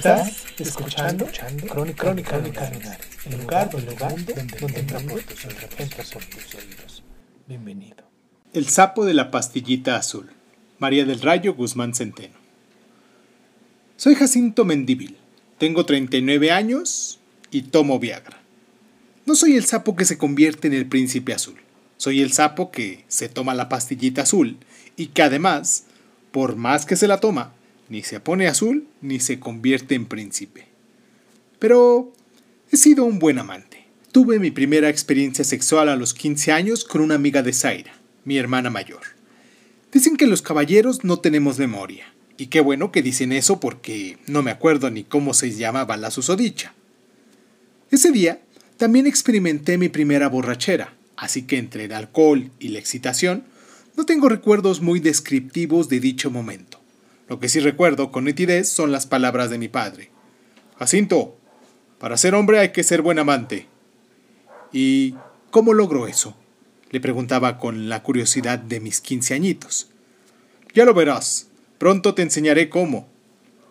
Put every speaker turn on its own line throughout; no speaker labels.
Estás escuchando, Crónica, Crónica Lunares, el lugar, el lugar donde, donde entra por tus oídos, entra por tus oídos. Bienvenido.
El sapo de la pastillita azul. María del Rayo Guzmán Centeno. Soy Jacinto Mendíbil. Tengo 39 años y tomo Viagra. No soy el sapo que se convierte en el príncipe azul. Soy el sapo que se toma la pastillita azul y que además, por más que se la toma, ni se pone azul ni se convierte en príncipe. Pero he sido un buen amante. Tuve mi primera experiencia sexual a los 15 años con una amiga de Zaira, mi hermana mayor. Dicen que los caballeros no tenemos memoria. Y qué bueno que dicen eso porque no me acuerdo ni cómo se llamaba la susodicha. Ese día también experimenté mi primera borrachera, así que entre el alcohol y la excitación no tengo recuerdos muy descriptivos de dicho momento. Lo que sí recuerdo con nitidez son las palabras de mi padre. Jacinto, para ser hombre hay que ser buen amante. ¿Y cómo logro eso? Le preguntaba con la curiosidad de mis quince añitos. Ya lo verás. Pronto te enseñaré cómo,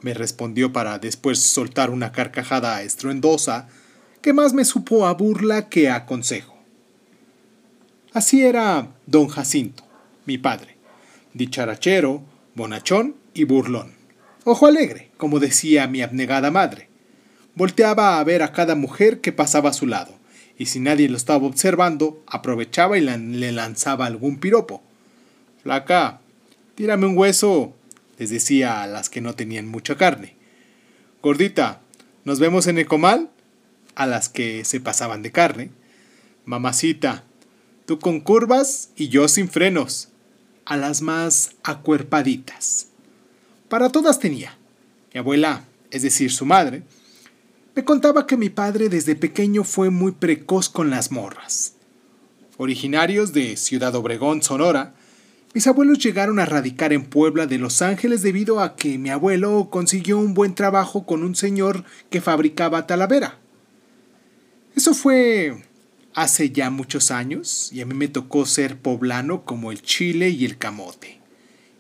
me respondió para después soltar una carcajada estruendosa que más me supo a burla que a consejo. Así era don Jacinto, mi padre, dicharachero, bonachón y burlón. Ojo alegre, como decía mi abnegada madre. Volteaba a ver a cada mujer que pasaba a su lado, y si nadie lo estaba observando, aprovechaba y le lanzaba algún piropo. Flaca, tírame un hueso, les decía a las que no tenían mucha carne. Gordita, ¿nos vemos en el comal? A las que se pasaban de carne. Mamacita, tú con curvas y yo sin frenos. A las más acuerpaditas. Para todas tenía. Mi abuela, es decir, su madre, me contaba que mi padre desde pequeño fue muy precoz con las morras. Originarios de Ciudad Obregón, Sonora, mis abuelos llegaron a radicar en Puebla de Los Ángeles debido a que mi abuelo consiguió un buen trabajo con un señor que fabricaba talavera. Eso fue hace ya muchos años y a mí me tocó ser poblano como el chile y el camote.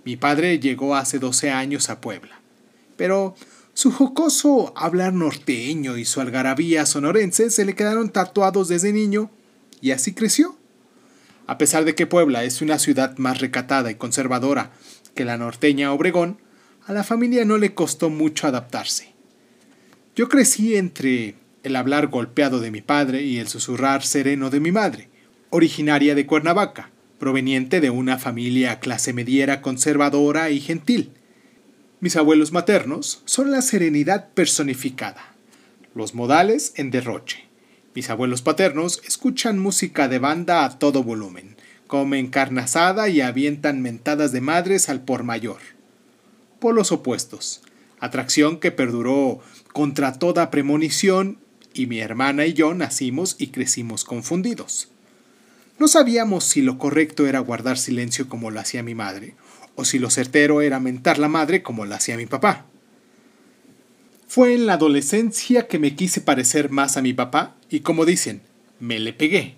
Mi padre llegó hace 12 años a Puebla, pero su jocoso hablar norteño y su algarabía sonorense se le quedaron tatuados desde niño y así creció. A pesar de que Puebla es una ciudad más recatada y conservadora que la norteña Obregón, a la familia no le costó mucho adaptarse. Yo crecí entre el hablar golpeado de mi padre y el susurrar sereno de mi madre, originaria de Cuernavaca, proveniente de una familia clase mediera conservadora y gentil. Mis abuelos maternos son la serenidad personificada, los modales en derroche. Mis abuelos paternos escuchan música de banda a todo volumen, comen carne asada y avientan mentadas de madres al por mayor. Polos opuestos, atracción que perduró contra toda premonición y mi hermana y yo nacimos y crecimos confundidos. No sabíamos si lo correcto era guardar silencio como lo hacía mi madre, o si lo certero era mentar la madre como lo hacía mi papá. Fue en la adolescencia que me quise parecer más a mi papá y como dicen, me le pegué.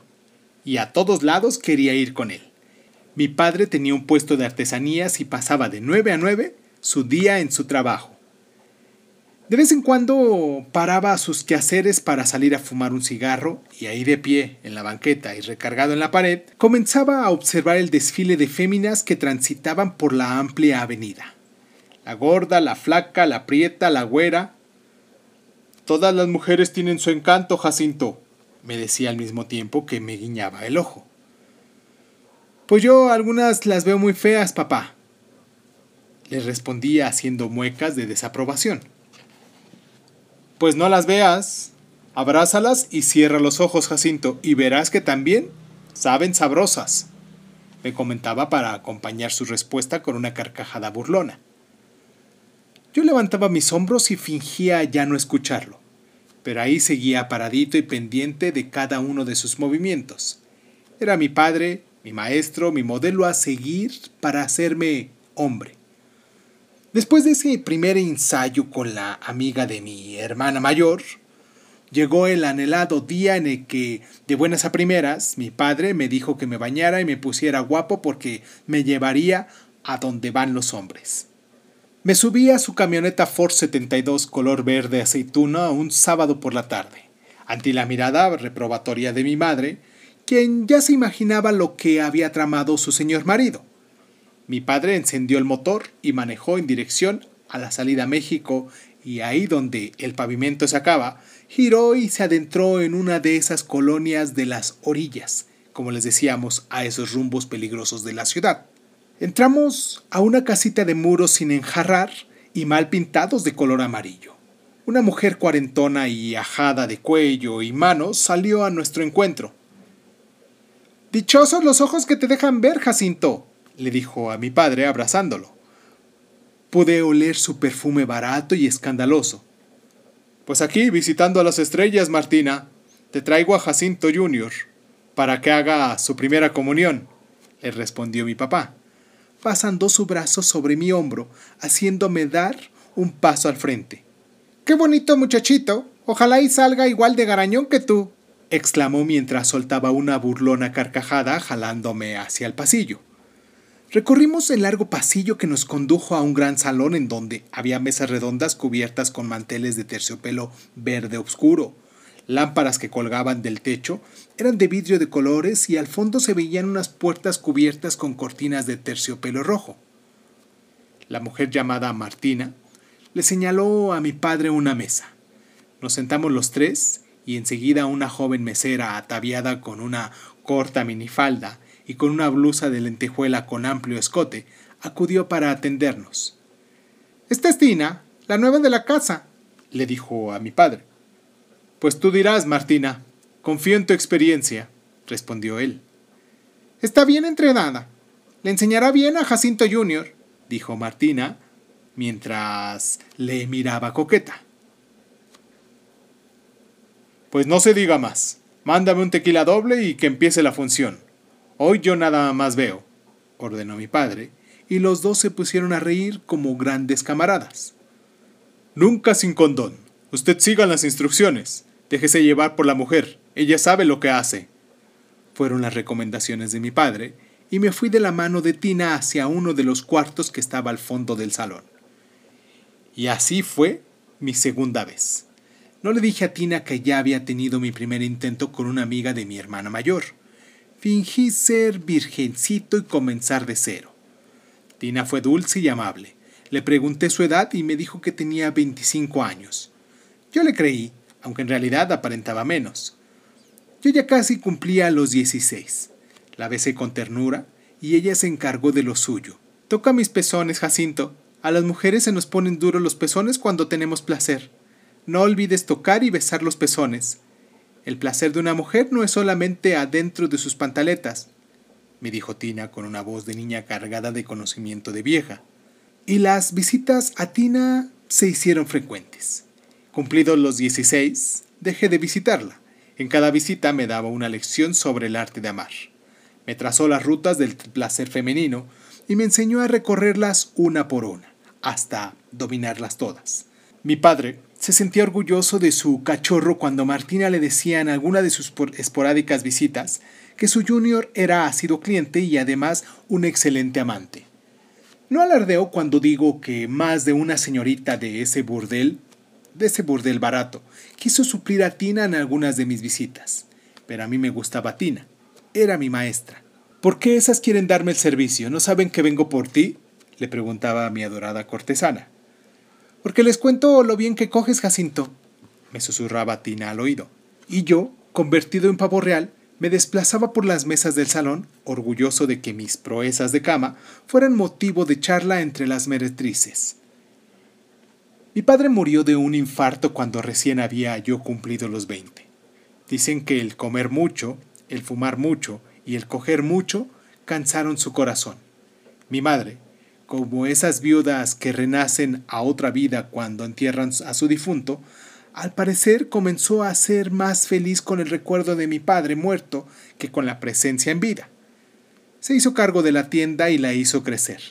Y a todos lados quería ir con él. Mi padre tenía un puesto de artesanías y pasaba de nueve a nueve su día en su trabajo. De vez en cuando paraba a sus quehaceres para salir a fumar un cigarro y ahí de pie, en la banqueta y recargado en la pared, comenzaba a observar el desfile de féminas que transitaban por la amplia avenida. La gorda, la flaca, la prieta, la güera. Todas las mujeres tienen su encanto, Jacinto, me decía al mismo tiempo que me guiñaba el ojo. Pues yo algunas las veo muy feas, papá. Le respondía haciendo muecas de desaprobación. Pues no las veas. Abrázalas y cierra los ojos, Jacinto, y verás que también saben sabrosas. me comentaba para acompañar su respuesta con una carcajada burlona. Yo levantaba mis hombros y fingía ya no escucharlo, pero ahí seguía paradito y pendiente de cada uno de sus movimientos. Era mi padre, mi maestro, mi modelo a seguir para hacerme hombre. Después de ese primer ensayo con la amiga de mi hermana mayor, llegó el anhelado día en el que, de buenas a primeras, mi padre me dijo que me bañara y me pusiera guapo porque me llevaría a donde van los hombres. Me subí a su camioneta Ford 72 color verde aceituna un sábado por la tarde, ante la mirada reprobatoria de mi madre, quien ya se imaginaba lo que había tramado su señor marido. Mi padre encendió el motor y manejó en dirección a la salida a México y ahí donde el pavimento se acaba, giró y se adentró en una de esas colonias de las orillas, como les decíamos a esos rumbos peligrosos de la ciudad. Entramos a una casita de muros sin enjarrar y mal pintados de color amarillo. Una mujer cuarentona y ajada de cuello y manos salió a nuestro encuentro. Dichosos los ojos que te dejan ver, Jacinto, le dijo a mi padre abrazándolo. Pude oler su perfume barato y escandaloso. Pues aquí, visitando a las estrellas, Martina, te traigo a Jacinto Junior para que haga su primera comunión, le respondió mi papá pasando su brazo sobre mi hombro, haciéndome dar un paso al frente. ¡Qué bonito muchachito! Ojalá y salga igual de garañón que tú, exclamó mientras soltaba una burlona carcajada jalándome hacia el pasillo. Recorrimos el largo pasillo que nos condujo a un gran salón en donde había mesas redondas cubiertas con manteles de terciopelo verde oscuro, lámparas que colgaban del techo eran de vidrio de colores y al fondo se veían unas puertas cubiertas con cortinas de terciopelo rojo. La mujer llamada Martina le señaló a mi padre una mesa. Nos sentamos los tres y enseguida una joven mesera ataviada con una corta minifalda y con una blusa de lentejuela con amplio escote acudió para atendernos. Esta es Tina, la nueva de la casa, le dijo a mi padre. Pues tú dirás, Martina. Confío en tu experiencia, respondió él. Está bien entrenada. Le enseñará bien a Jacinto Jr., dijo Martina, mientras le miraba coqueta. Pues no se diga más. Mándame un tequila doble y que empiece la función. Hoy yo nada más veo, ordenó mi padre, y los dos se pusieron a reír como grandes camaradas. Nunca sin condón. Usted siga las instrucciones. Déjese llevar por la mujer, ella sabe lo que hace. Fueron las recomendaciones de mi padre, y me fui de la mano de Tina hacia uno de los cuartos que estaba al fondo del salón. Y así fue mi segunda vez. No le dije a Tina que ya había tenido mi primer intento con una amiga de mi hermana mayor. Fingí ser virgencito y comenzar de cero. Tina fue dulce y amable. Le pregunté su edad y me dijo que tenía 25 años. Yo le creí aunque en realidad aparentaba menos. Yo ya casi cumplía los 16. La besé con ternura y ella se encargó de lo suyo. Toca mis pezones, Jacinto. A las mujeres se nos ponen duros los pezones cuando tenemos placer. No olvides tocar y besar los pezones. El placer de una mujer no es solamente adentro de sus pantaletas, me dijo Tina con una voz de niña cargada de conocimiento de vieja. Y las visitas a Tina se hicieron frecuentes. Cumplidos los 16, dejé de visitarla. En cada visita me daba una lección sobre el arte de amar. Me trazó las rutas del placer femenino y me enseñó a recorrerlas una por una, hasta dominarlas todas. Mi padre se sentía orgulloso de su cachorro cuando Martina le decía en alguna de sus esporádicas visitas que su junior era ácido cliente y además un excelente amante. No alardeo cuando digo que más de una señorita de ese burdel de ese burdel barato. Quiso suplir a Tina en algunas de mis visitas. Pero a mí me gustaba Tina. Era mi maestra. ¿Por qué esas quieren darme el servicio? ¿No saben que vengo por ti? le preguntaba a mi adorada cortesana. Porque les cuento lo bien que coges, Jacinto, me susurraba Tina al oído. Y yo, convertido en pavo real, me desplazaba por las mesas del salón, orgulloso de que mis proezas de cama fueran motivo de charla entre las meretrices. Mi padre murió de un infarto cuando recién había yo cumplido los 20. Dicen que el comer mucho, el fumar mucho y el coger mucho cansaron su corazón. Mi madre, como esas viudas que renacen a otra vida cuando entierran a su difunto, al parecer comenzó a ser más feliz con el recuerdo de mi padre muerto que con la presencia en vida. Se hizo cargo de la tienda y la hizo crecer.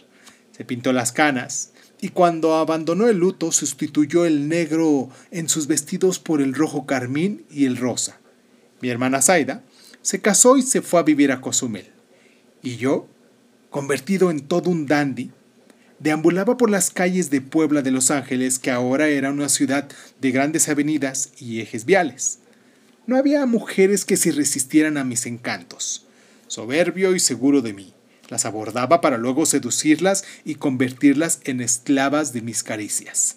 Se pintó las canas, y cuando abandonó el luto sustituyó el negro en sus vestidos por el rojo carmín y el rosa. Mi hermana Zaida se casó y se fue a vivir a Cozumel. Y yo, convertido en todo un dandy, deambulaba por las calles de Puebla de Los Ángeles, que ahora era una ciudad de grandes avenidas y ejes viales. No había mujeres que se resistieran a mis encantos. Soberbio y seguro de mí, las abordaba para luego seducirlas y convertirlas en esclavas de mis caricias.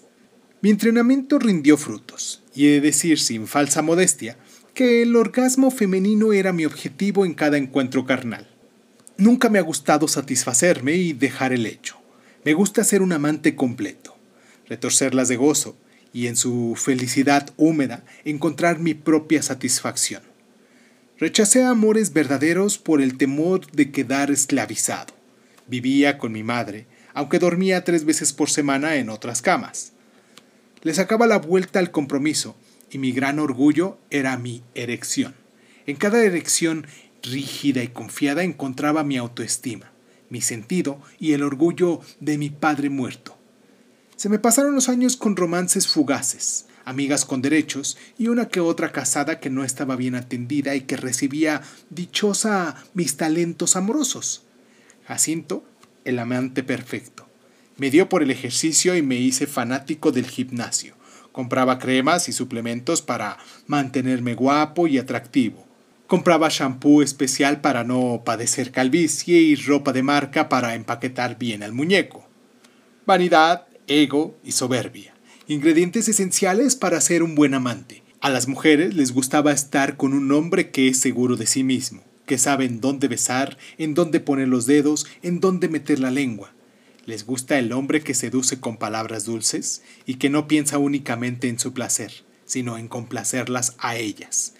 Mi entrenamiento rindió frutos, y he de decir sin falsa modestia que el orgasmo femenino era mi objetivo en cada encuentro carnal. Nunca me ha gustado satisfacerme y dejar el hecho. Me gusta ser un amante completo, retorcerlas de gozo y en su felicidad húmeda encontrar mi propia satisfacción. Rechacé amores verdaderos por el temor de quedar esclavizado. Vivía con mi madre, aunque dormía tres veces por semana en otras camas. Le sacaba la vuelta al compromiso y mi gran orgullo era mi erección. En cada erección rígida y confiada encontraba mi autoestima mi sentido y el orgullo de mi padre muerto. Se me pasaron los años con romances fugaces, amigas con derechos y una que otra casada que no estaba bien atendida y que recibía dichosa mis talentos amorosos. Jacinto, el amante perfecto. Me dio por el ejercicio y me hice fanático del gimnasio. Compraba cremas y suplementos para mantenerme guapo y atractivo. Compraba shampoo especial para no padecer calvicie y ropa de marca para empaquetar bien al muñeco. Vanidad, ego y soberbia. Ingredientes esenciales para ser un buen amante. A las mujeres les gustaba estar con un hombre que es seguro de sí mismo, que sabe en dónde besar, en dónde poner los dedos, en dónde meter la lengua. Les gusta el hombre que seduce con palabras dulces y que no piensa únicamente en su placer, sino en complacerlas a ellas.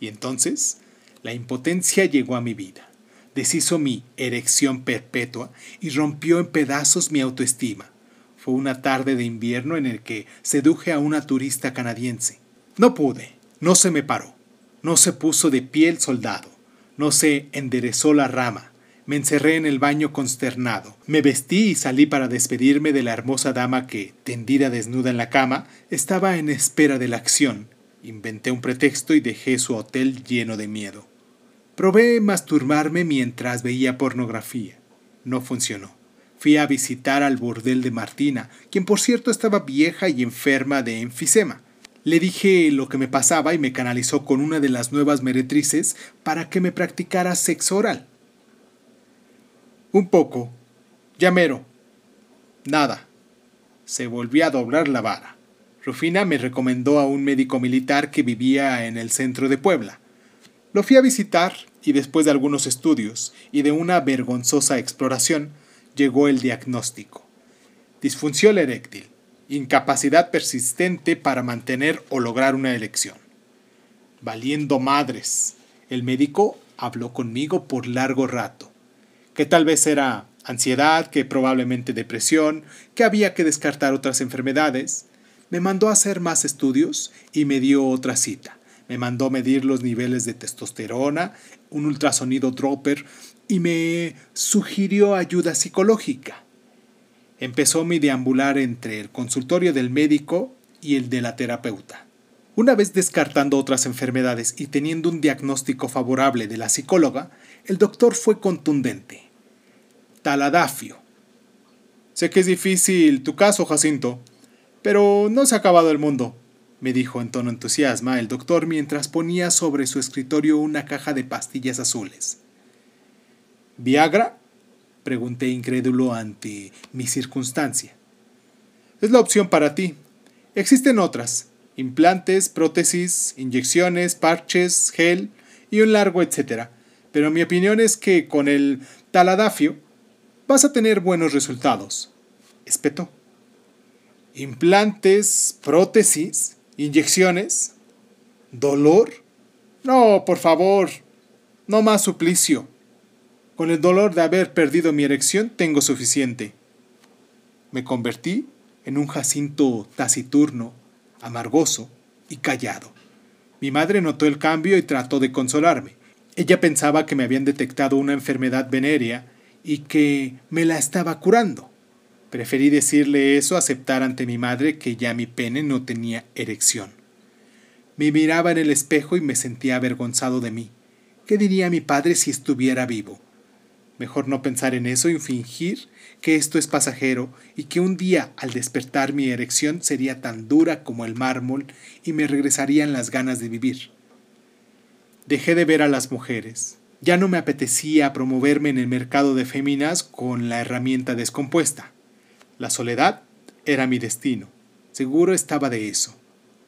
Y entonces la impotencia llegó a mi vida, deshizo mi erección perpetua y rompió en pedazos mi autoestima. Fue una tarde de invierno en el que seduje a una turista canadiense. No pude, no se me paró, no se puso de pie el soldado, no se enderezó la rama. Me encerré en el baño consternado. Me vestí y salí para despedirme de la hermosa dama que, tendida desnuda en la cama, estaba en espera de la acción. Inventé un pretexto y dejé su hotel lleno de miedo. Probé masturbarme mientras veía pornografía. No funcionó. Fui a visitar al burdel de Martina, quien por cierto estaba vieja y enferma de enfisema. Le dije lo que me pasaba y me canalizó con una de las nuevas meretrices para que me practicara sexo oral. Un poco. Llamero. Nada. Se volvió a doblar la vara. Rufina me recomendó a un médico militar que vivía en el centro de Puebla. Lo fui a visitar y después de algunos estudios y de una vergonzosa exploración, llegó el diagnóstico. Disfunción eréctil, incapacidad persistente para mantener o lograr una elección. Valiendo madres, el médico habló conmigo por largo rato, que tal vez era ansiedad, que probablemente depresión, que había que descartar otras enfermedades. Me mandó a hacer más estudios y me dio otra cita me mandó medir los niveles de testosterona, un ultrasonido dropper y me sugirió ayuda psicológica. Empezó mi deambular entre el consultorio del médico y el de la terapeuta. Una vez descartando otras enfermedades y teniendo un diagnóstico favorable de la psicóloga, el doctor fue contundente. Taladafio. Sé que es difícil tu caso, Jacinto, pero no se ha acabado el mundo me dijo en tono entusiasma el doctor mientras ponía sobre su escritorio una caja de pastillas azules. ¿Viagra? pregunté incrédulo ante mi circunstancia. Es la opción para ti. Existen otras. Implantes, prótesis, inyecciones, parches, gel y un largo etcétera. Pero mi opinión es que con el taladafio vas a tener buenos resultados. Espetó. Implantes, prótesis, ¿Inyecciones? ¿Dolor? No, por favor. No más suplicio. Con el dolor de haber perdido mi erección tengo suficiente. Me convertí en un Jacinto taciturno, amargoso y callado. Mi madre notó el cambio y trató de consolarme. Ella pensaba que me habían detectado una enfermedad venérea y que me la estaba curando. Preferí decirle eso a aceptar ante mi madre que ya mi pene no tenía erección. Me miraba en el espejo y me sentía avergonzado de mí. ¿Qué diría mi padre si estuviera vivo? Mejor no pensar en eso y fingir que esto es pasajero y que un día al despertar mi erección sería tan dura como el mármol y me regresarían las ganas de vivir. Dejé de ver a las mujeres. Ya no me apetecía promoverme en el mercado de féminas con la herramienta descompuesta. La soledad era mi destino. Seguro estaba de eso.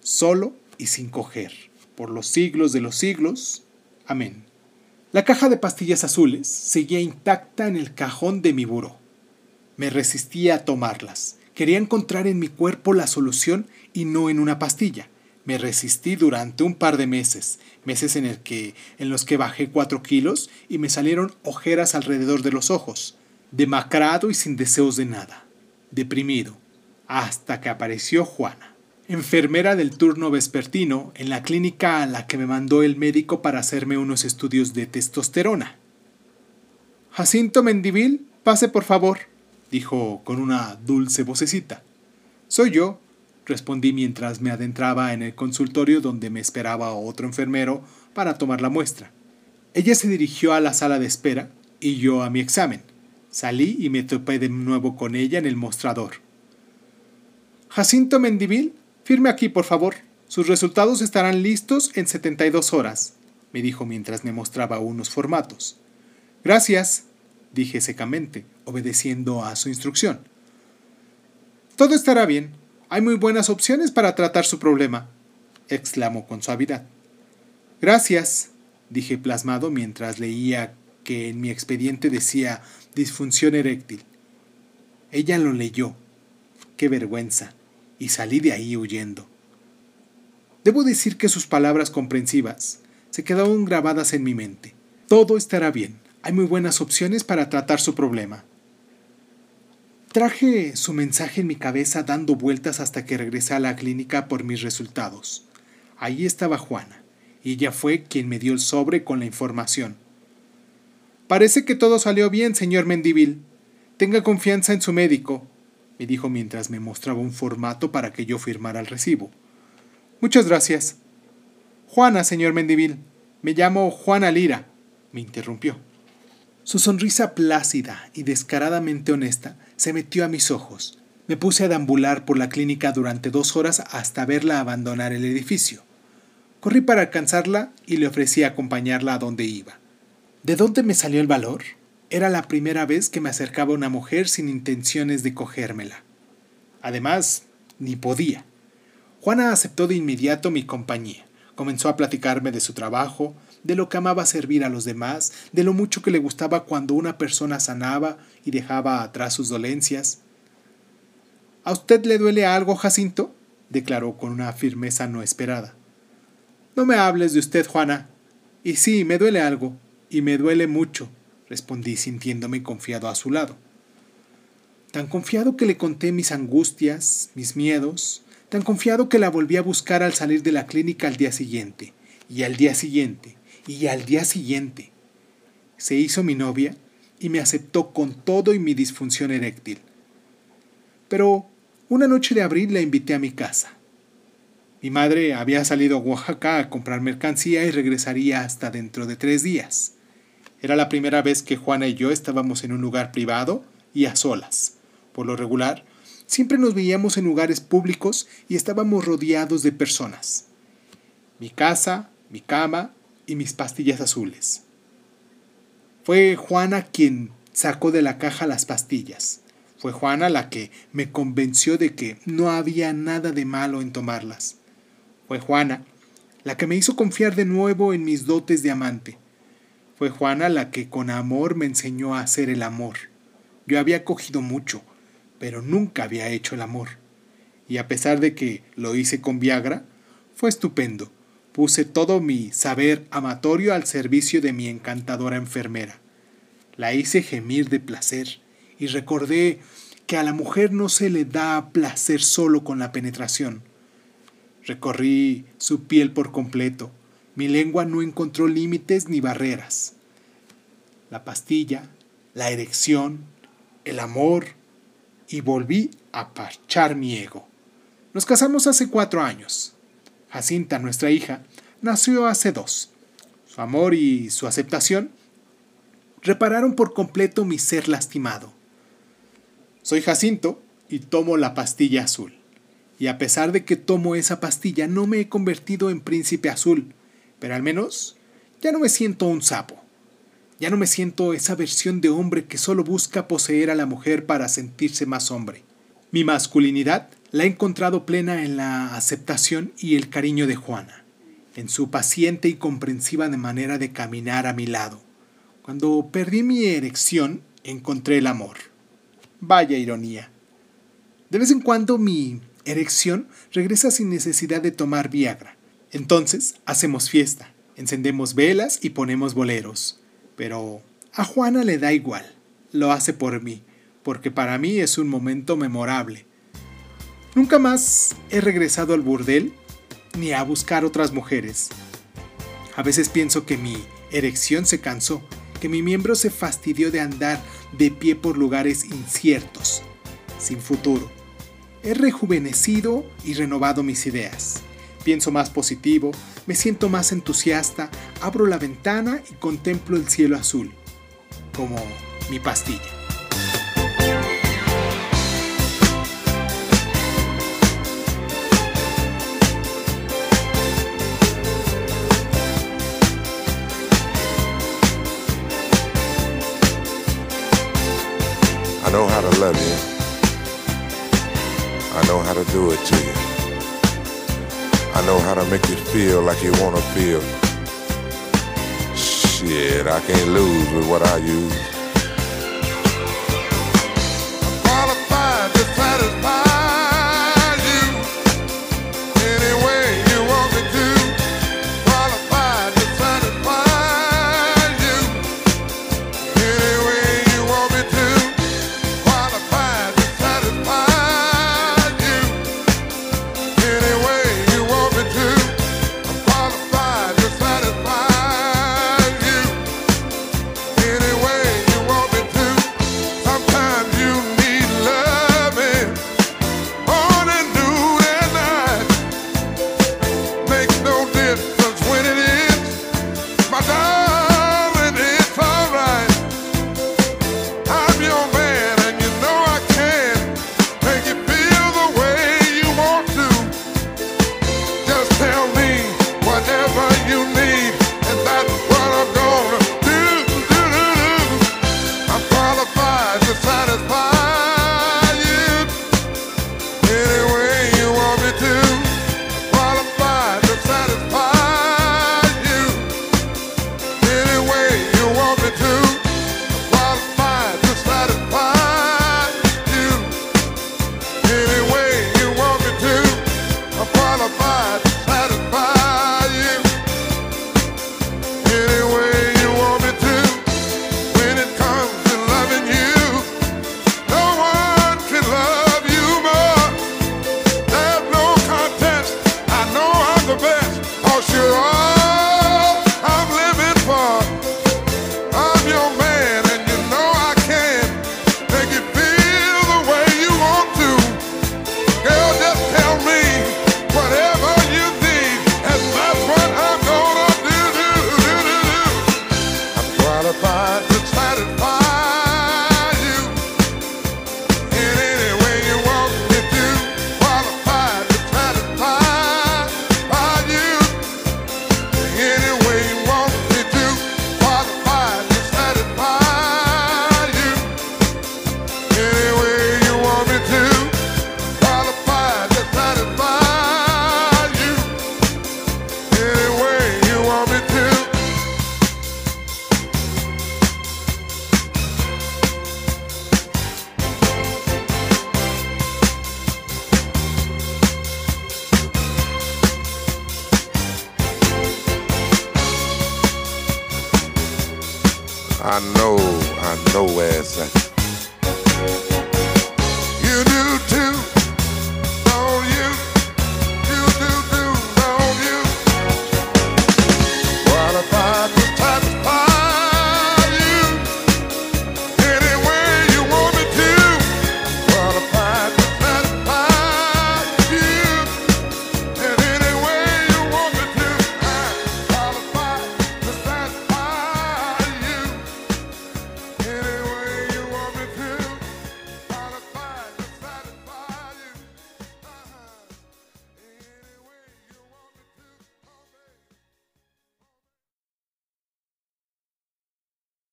Solo y sin coger. Por los siglos de los siglos. Amén. La caja de pastillas azules seguía intacta en el cajón de mi buró. Me resistía a tomarlas. Quería encontrar en mi cuerpo la solución y no en una pastilla. Me resistí durante un par de meses, meses en, que, en los que bajé cuatro kilos y me salieron ojeras alrededor de los ojos, demacrado y sin deseos de nada, deprimido, hasta que apareció Juana enfermera del turno vespertino en la clínica a la que me mandó el médico para hacerme unos estudios de testosterona. Jacinto Mendivil, pase por favor, dijo con una dulce vocecita. Soy yo, respondí mientras me adentraba en el consultorio donde me esperaba otro enfermero para tomar la muestra. Ella se dirigió a la sala de espera y yo a mi examen. Salí y me topé de nuevo con ella en el mostrador. Jacinto Mendivil, Firme aquí, por favor. Sus resultados estarán listos en 72 horas, me dijo mientras me mostraba unos formatos. Gracias, dije secamente, obedeciendo a su instrucción. Todo estará bien. Hay muy buenas opciones para tratar su problema, exclamó con suavidad. Gracias, dije plasmado mientras leía que en mi expediente decía disfunción eréctil. Ella lo leyó. Qué vergüenza y salí de ahí huyendo. Debo decir que sus palabras comprensivas se quedaron grabadas en mi mente. Todo estará bien. Hay muy buenas opciones para tratar su problema. Traje su mensaje en mi cabeza dando vueltas hasta que regresé a la clínica por mis resultados. Allí estaba Juana, y ella fue quien me dio el sobre con la información. Parece que todo salió bien, señor Mendivil. Tenga confianza en su médico me dijo mientras me mostraba un formato para que yo firmara el recibo. Muchas gracias. Juana, señor Mendivil. Me llamo Juana Lira, me interrumpió. Su sonrisa plácida y descaradamente honesta se metió a mis ojos. Me puse a deambular por la clínica durante dos horas hasta verla abandonar el edificio. Corrí para alcanzarla y le ofrecí acompañarla a donde iba. ¿De dónde me salió el valor? Era la primera vez que me acercaba una mujer sin intenciones de cogérmela. Además, ni podía. Juana aceptó de inmediato mi compañía. Comenzó a platicarme de su trabajo, de lo que amaba servir a los demás, de lo mucho que le gustaba cuando una persona sanaba y dejaba atrás sus dolencias. ¿A usted le duele algo, Jacinto? declaró con una firmeza no esperada. No me hables de usted, Juana. Y sí, me duele algo, y me duele mucho, respondí sintiéndome confiado a su lado. Tan confiado que le conté mis angustias, mis miedos, tan confiado que la volví a buscar al salir de la clínica al día siguiente, y al día siguiente, y al día siguiente. Se hizo mi novia y me aceptó con todo y mi disfunción eréctil. Pero una noche de abril la invité a mi casa. Mi madre había salido a Oaxaca a comprar mercancía y regresaría hasta dentro de tres días. Era la primera vez que Juana y yo estábamos en un lugar privado y a solas. Por lo regular, siempre nos veíamos en lugares públicos y estábamos rodeados de personas. Mi casa, mi cama y mis pastillas azules. Fue Juana quien sacó de la caja las pastillas. Fue Juana la que me convenció de que no había nada de malo en tomarlas. Fue Juana la que me hizo confiar de nuevo en mis dotes de amante. Fue Juana la que con amor me enseñó a hacer el amor. Yo había cogido mucho, pero nunca había hecho el amor. Y a pesar de que lo hice con Viagra, fue estupendo. Puse todo mi saber amatorio al servicio de mi encantadora enfermera. La hice gemir de placer y recordé que a la mujer no se le da placer solo con la penetración. Recorrí su piel por completo. Mi lengua no encontró límites ni barreras. La pastilla, la erección, el amor, y volví a parchar mi ego. Nos casamos hace cuatro años. Jacinta, nuestra hija, nació hace dos. Su amor y su aceptación repararon por completo mi ser lastimado. Soy Jacinto y tomo la pastilla azul. Y a pesar de que tomo esa pastilla no me he convertido en príncipe azul, pero al menos ya no me siento un sapo. Ya no me siento esa versión de hombre que solo busca poseer a la mujer para sentirse más hombre. Mi masculinidad la he encontrado plena en la aceptación y el cariño de Juana, en su paciente y comprensiva manera de caminar a mi lado. Cuando perdí mi erección, encontré el amor. Vaya ironía. De vez en cuando mi erección regresa sin necesidad de tomar Viagra. Entonces hacemos fiesta, encendemos velas y ponemos boleros. Pero a Juana le da igual. Lo hace por mí, porque para mí es un momento memorable. Nunca más he regresado al burdel ni a buscar otras mujeres. A veces pienso que mi erección se cansó, que mi miembro se fastidió de andar de pie por lugares inciertos, sin futuro. He rejuvenecido y renovado mis ideas. Pienso más positivo, me siento más entusiasta, abro la ventana y contemplo el cielo azul, como mi pastilla.
I know how to love you. I know how to do it to you. I know how to make you feel like you want to feel. Shit, I can't lose with what I use. I know, I know where
it's at.